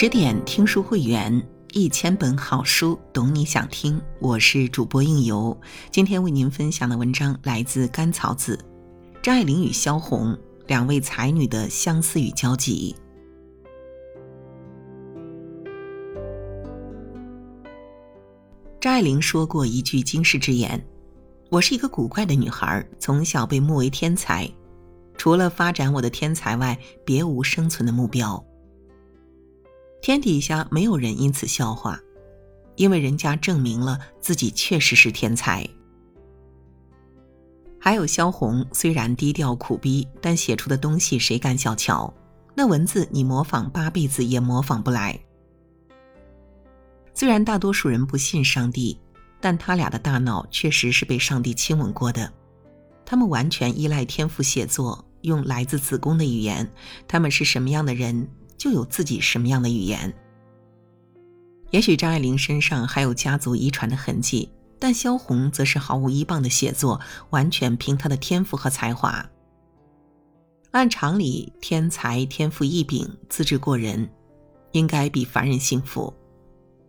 十点听书会员，一千本好书，懂你想听。我是主播应由，今天为您分享的文章来自甘草子，张爱玲与萧红两位才女的相思与交集。张爱玲说过一句惊世之言：“我是一个古怪的女孩，从小被目为天才，除了发展我的天才外，别无生存的目标。”天底下没有人因此笑话，因为人家证明了自己确实是天才。还有萧红，虽然低调苦逼，但写出的东西谁敢小瞧？那文字你模仿八辈子也模仿不来。虽然大多数人不信上帝，但他俩的大脑确实是被上帝亲吻过的。他们完全依赖天赋写作，用来自子宫的语言。他们是什么样的人？就有自己什么样的语言。也许张爱玲身上还有家族遗传的痕迹，但萧红则是毫无依傍的写作，完全凭她的天赋和才华。按常理，天才天赋异禀，资质过人，应该比凡人幸福。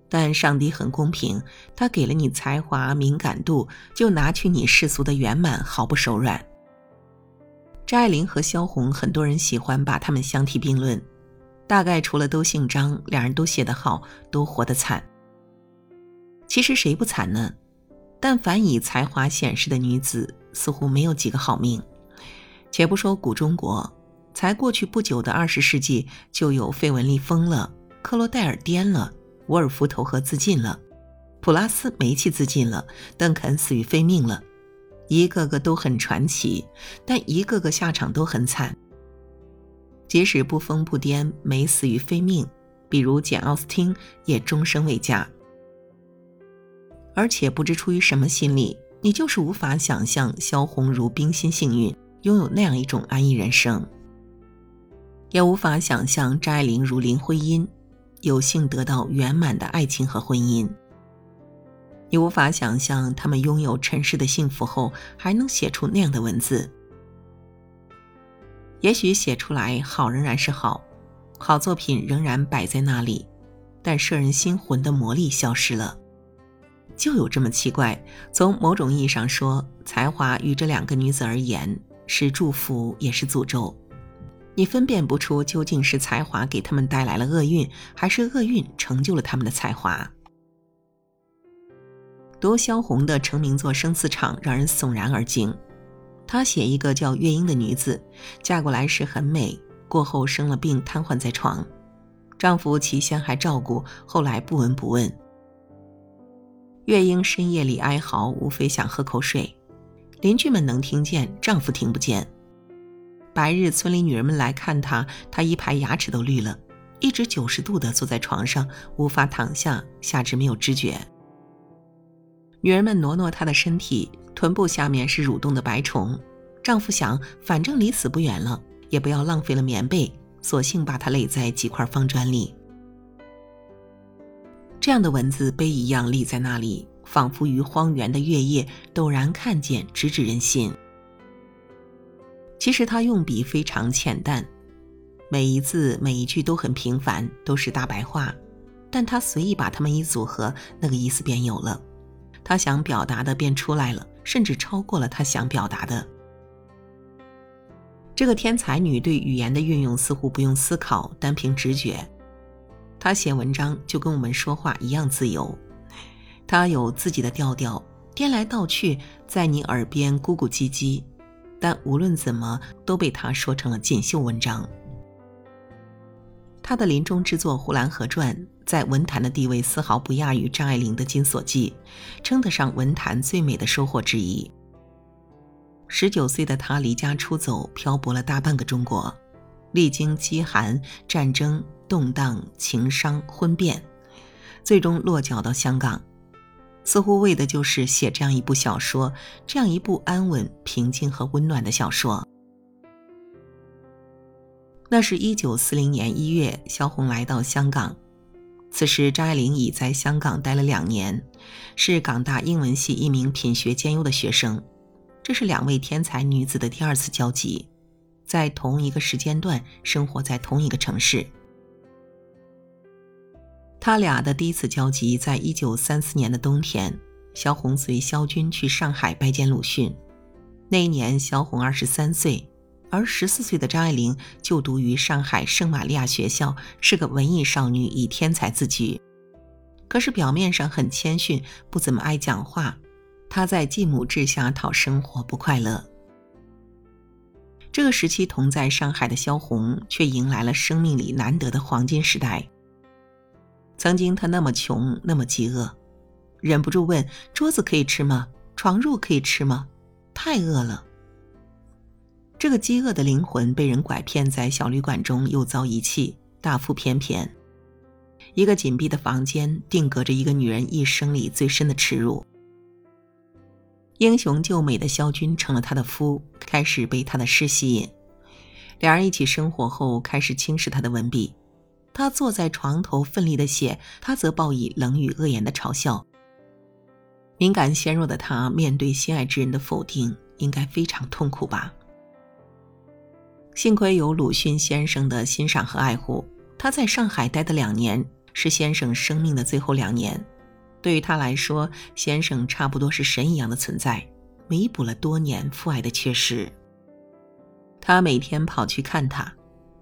但上帝很公平，他给了你才华、敏感度，就拿去你世俗的圆满，毫不手软。张爱玲和萧红，很多人喜欢把他们相提并论。大概除了都姓张，两人都写得好，都活得惨。其实谁不惨呢？但凡以才华显示的女子，似乎没有几个好命。且不说古中国，才过去不久的二十世纪，就有费雯丽疯了，克罗戴尔癫了，沃尔夫投河自尽了，普拉斯煤气自尽了，邓肯死于非命了，一个个都很传奇，但一个个下场都很惨。即使不疯不癫，没死于非命，比如简·奥斯汀也终生未嫁。而且不知出于什么心理，你就是无法想象萧红如冰心幸运，拥有那样一种安逸人生；也无法想象张爱玲如林徽因，有幸得到圆满的爱情和婚姻。你无法想象他们拥有尘世的幸福后，还能写出那样的文字。也许写出来好仍然是好，好作品仍然摆在那里，但摄人心魂的魔力消失了。就有这么奇怪。从某种意义上说，才华与这两个女子而言是祝福也是诅咒。你分辨不出究竟是才华给他们带来了厄运，还是厄运成就了他们的才华。读萧红的成名作《生死场》，让人悚然而惊。他写一个叫月英的女子，嫁过来时很美，过后生了病，瘫痪在床，丈夫起先还照顾，后来不闻不问。月英深夜里哀嚎，无非想喝口水，邻居们能听见，丈夫听不见。白日村里女人们来看她，她一排牙齿都绿了，一直九十度的坐在床上，无法躺下，下肢没有知觉。女人们挪挪她的身体。臀部下面是蠕动的白虫，丈夫想，反正离死不远了，也不要浪费了棉被，索性把它垒在几块方砖里。这样的文字碑一样立在那里，仿佛于荒原的月夜陡然看见，直指人心。其实他用笔非常浅淡，每一字每一句都很平凡，都是大白话，但他随意把它们一组合，那个意思便有了，他想表达的便出来了。甚至超过了他想表达的。这个天才女对语言的运用似乎不用思考，单凭直觉。她写文章就跟我们说话一样自由，她有自己的调调，颠来倒去，在你耳边咕咕唧唧，但无论怎么都被她说成了锦绣文章。他的临终之作《呼兰河传》在文坛的地位丝毫不亚于张爱玲的《金锁记》，称得上文坛最美的收获之一。十九岁的他离家出走，漂泊了大半个中国，历经饥寒、战争、动荡、情伤、婚变，最终落脚到香港，似乎为的就是写这样一部小说，这样一部安稳、平静和温暖的小说。那是一九四零年一月，萧红来到香港。此时，张爱玲已在香港待了两年，是港大英文系一名品学兼优的学生。这是两位天才女子的第二次交集，在同一个时间段，生活在同一个城市。他俩的第一次交集在一九三四年的冬天，萧红随萧军去上海拜见鲁迅。那一年，萧红二十三岁，而十四岁的张爱玲就读于上海圣玛利亚学校，是个文艺少女，以天才自居。可是表面上很谦逊，不怎么爱讲话。她在继母治下讨生活，不快乐。这个时期同在上海的萧红，却迎来了生命里难得的黄金时代。曾经她那么穷，那么饥饿，忍不住问：“桌子可以吃吗？床褥可以吃吗？”太饿了。这个饥饿的灵魂被人拐骗在小旅馆中，又遭遗弃，大腹便便。一个紧闭的房间，定格着一个女人一生里最深的耻辱。英雄救美的萧军成了他的夫，开始被他的诗吸引。两人一起生活后，开始轻视他的文笔。他坐在床头奋力的写，他则报以冷语恶言的嘲笑。敏感纤弱的他，面对心爱之人的否定，应该非常痛苦吧？幸亏有鲁迅先生的欣赏和爱护，他在上海待的两年。是先生生命的最后两年，对于他来说，先生差不多是神一样的存在，弥补了多年父爱的缺失。他每天跑去看他，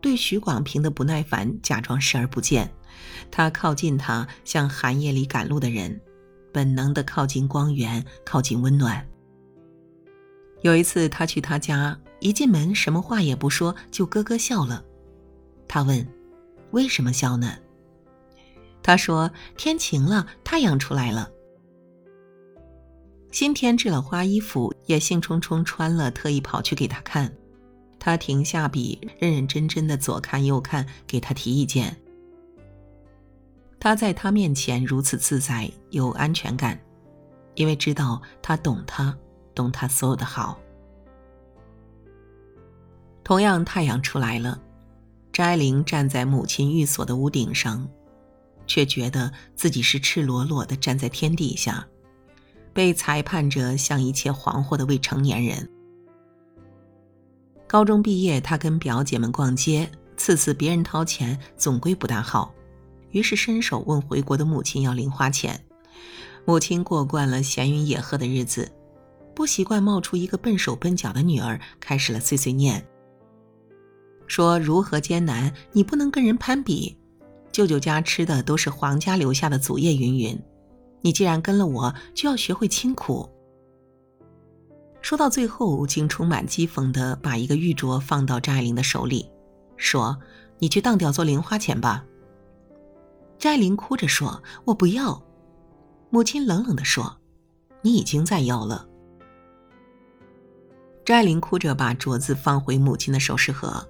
对许广平的不耐烦假装视而不见。他靠近他，像寒夜里赶路的人，本能的靠近光源，靠近温暖。有一次，他去他家，一进门什么话也不说，就咯咯笑了。他问：“为什么笑呢？”他说：“天晴了，太阳出来了。新添置了花衣服，也兴冲冲穿了，特意跑去给他看。他停下笔，认认真真的左看右看，给他提意见。他在他面前如此自在，有安全感，因为知道他懂他，懂他所有的好。同样，太阳出来了，张爱玲站在母亲寓所的屋顶上。”却觉得自己是赤裸裸的站在天底下，被裁判着像一切惶惑的未成年人。高中毕业，他跟表姐们逛街，次次别人掏钱，总归不大好，于是伸手问回国的母亲要零花钱。母亲过惯了闲云野鹤的日子，不习惯冒出一个笨手笨脚的女儿，开始了碎碎念，说如何艰难，你不能跟人攀比。舅舅家吃的都是皇家留下的祖业云云，你既然跟了我，就要学会清苦。说到最后，竟充满讥讽的把一个玉镯放到张爱玲的手里，说：“你去当掉做零花钱吧。”张爱玲哭着说：“我不要。”母亲冷冷的说：“你已经在要了。”张爱玲哭着把镯子放回母亲的首饰盒。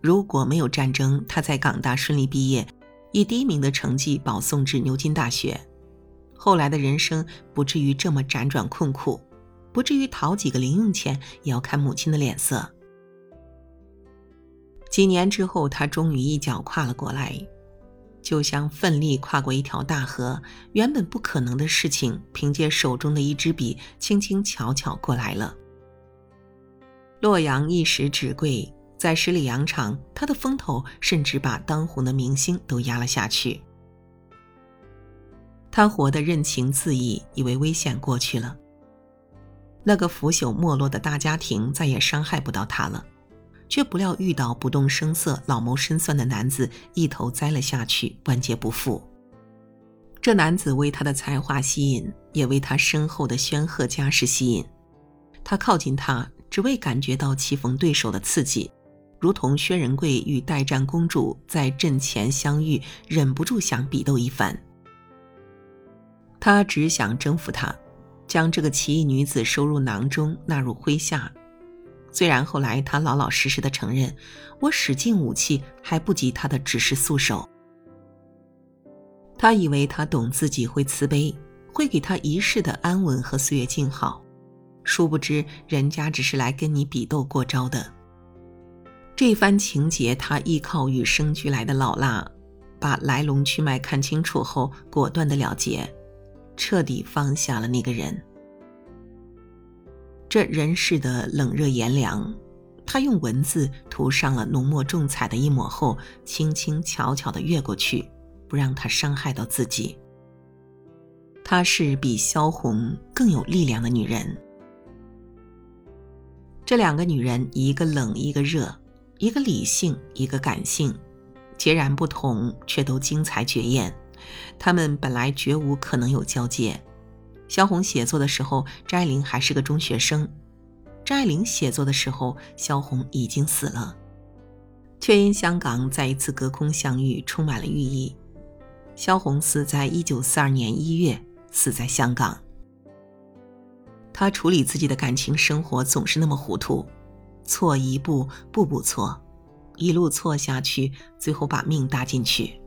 如果没有战争，他在港大顺利毕业，以第一名的成绩保送至牛津大学，后来的人生不至于这么辗转困苦，不至于讨几个零用钱也要看母亲的脸色。几年之后，他终于一脚跨了过来，就像奋力跨过一条大河，原本不可能的事情，凭借手中的一支笔，轻轻巧巧过来了。洛阳一时纸贵。在十里洋场，他的风头甚至把当红的明星都压了下去。他活得任情恣意，以为危险过去了。那个腐朽没落的大家庭再也伤害不到他了，却不料遇到不动声色、老谋深算的男子，一头栽了下去，万劫不复。这男子为他的才华吸引，也为他身后的煊赫家世吸引。他靠近他，只为感觉到棋逢对手的刺激。如同薛仁贵与代战公主在阵前相遇，忍不住想比斗一番。他只想征服她，将这个奇异女子收入囊中，纳入麾下。虽然后来他老老实实的承认，我使尽武器还不及他的只是素手。他以为他懂自己，会慈悲，会给他一世的安稳和岁月静好，殊不知人家只是来跟你比斗过招的。这番情节，他依靠与生俱来的老辣，把来龙去脉看清楚后，果断的了结，彻底放下了那个人。这人世的冷热炎凉，他用文字涂上了浓墨重彩的一抹后，轻轻巧巧的越过去，不让他伤害到自己。她是比萧红更有力量的女人。这两个女人，一个冷，一个热，一个理性，一个感性，截然不同，却都精彩绝艳。他们本来绝无可能有交界。萧红写作的时候，张爱玲还是个中学生；张爱玲写作的时候，萧红已经死了。却因香港再一次隔空相遇，充满了寓意。萧红死在一九四二年一月，死在香港。他处理自己的感情生活总是那么糊涂，错一步，步步错，一路错下去，最后把命搭进去。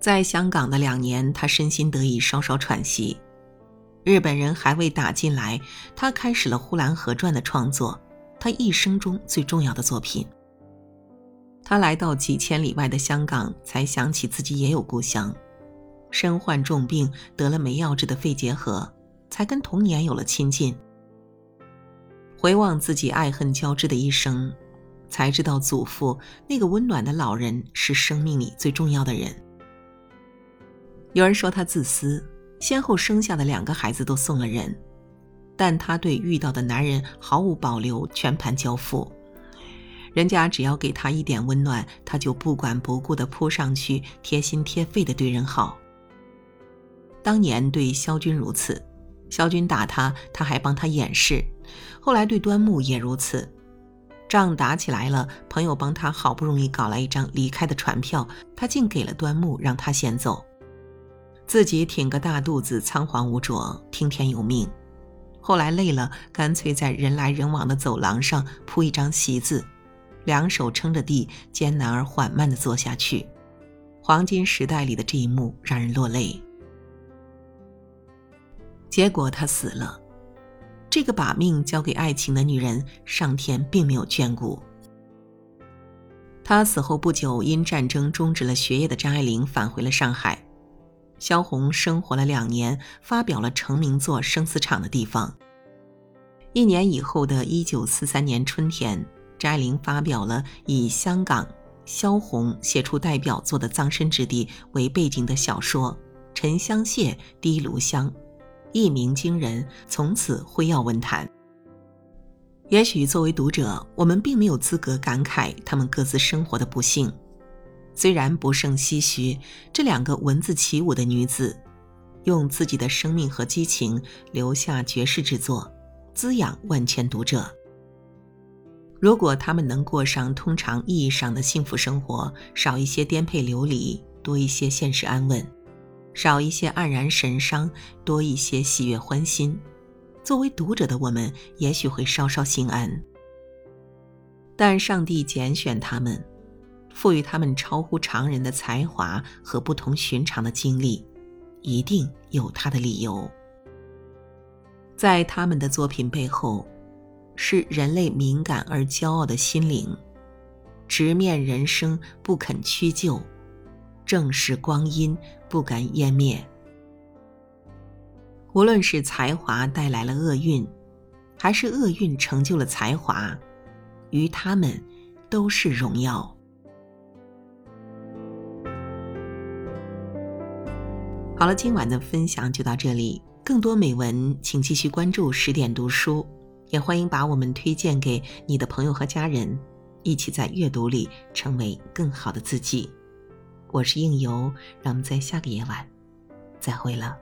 在香港的两年，他身心得以稍稍喘息。日本人还未打进来，他开始了《呼兰河传》的创作。他一生中最重要的作品。他来到几千里外的香港，才想起自己也有故乡，身患重病，得了没药治的肺结核，才跟童年有了亲近。回望自己爱恨交织的一生，才知道祖父那个温暖的老人是生命里最重要的人。有人说他自私，先后生下的两个孩子都送了人。但他对遇到的男人毫无保留，全盘交付。人家只要给他一点温暖，他就不管不顾地扑上去，贴心贴肺地对人好。当年对萧军如此，萧军打他，他还帮他掩饰；后来对端木也如此，仗打起来了，朋友帮他好不容易搞来一张离开的船票，他竟给了端木，让他先走，自己挺个大肚子，仓皇无着，听天由命。后来累了，干脆在人来人往的走廊上铺一张席子，两手撑着地，艰难而缓慢地坐下去。黄金时代里的这一幕让人落泪。结果他死了，这个把命交给爱情的女人，上天并没有眷顾。他死后不久，因战争终止了学业的张爱玲返回了上海。萧红生活了两年，发表了成名作《生死场的地方》。一年以后的一九四三年春天，张爱玲发表了以香港萧红写出代表作的葬身之地为背景的小说《沉香屑滴炉香》，一鸣惊人，从此辉耀文坛。也许作为读者，我们并没有资格感慨他们各自生活的不幸。虽然不胜唏嘘，这两个文字起舞的女子，用自己的生命和激情留下绝世之作，滋养万千读者。如果他们能过上通常意义上的幸福生活，少一些颠沛流离，多一些现实安稳；少一些黯然神伤，多一些喜悦欢心，作为读者的我们，也许会稍稍心安。但上帝拣选他们。赋予他们超乎常人的才华和不同寻常的经历，一定有他的理由。在他们的作品背后，是人类敏感而骄傲的心灵，直面人生不肯屈就，正视光阴不敢湮灭。无论是才华带来了厄运，还是厄运成就了才华，于他们都是荣耀。好了，今晚的分享就到这里。更多美文，请继续关注十点读书，也欢迎把我们推荐给你的朋友和家人，一起在阅读里成为更好的自己。我是应由，让我们在下个夜晚再会了。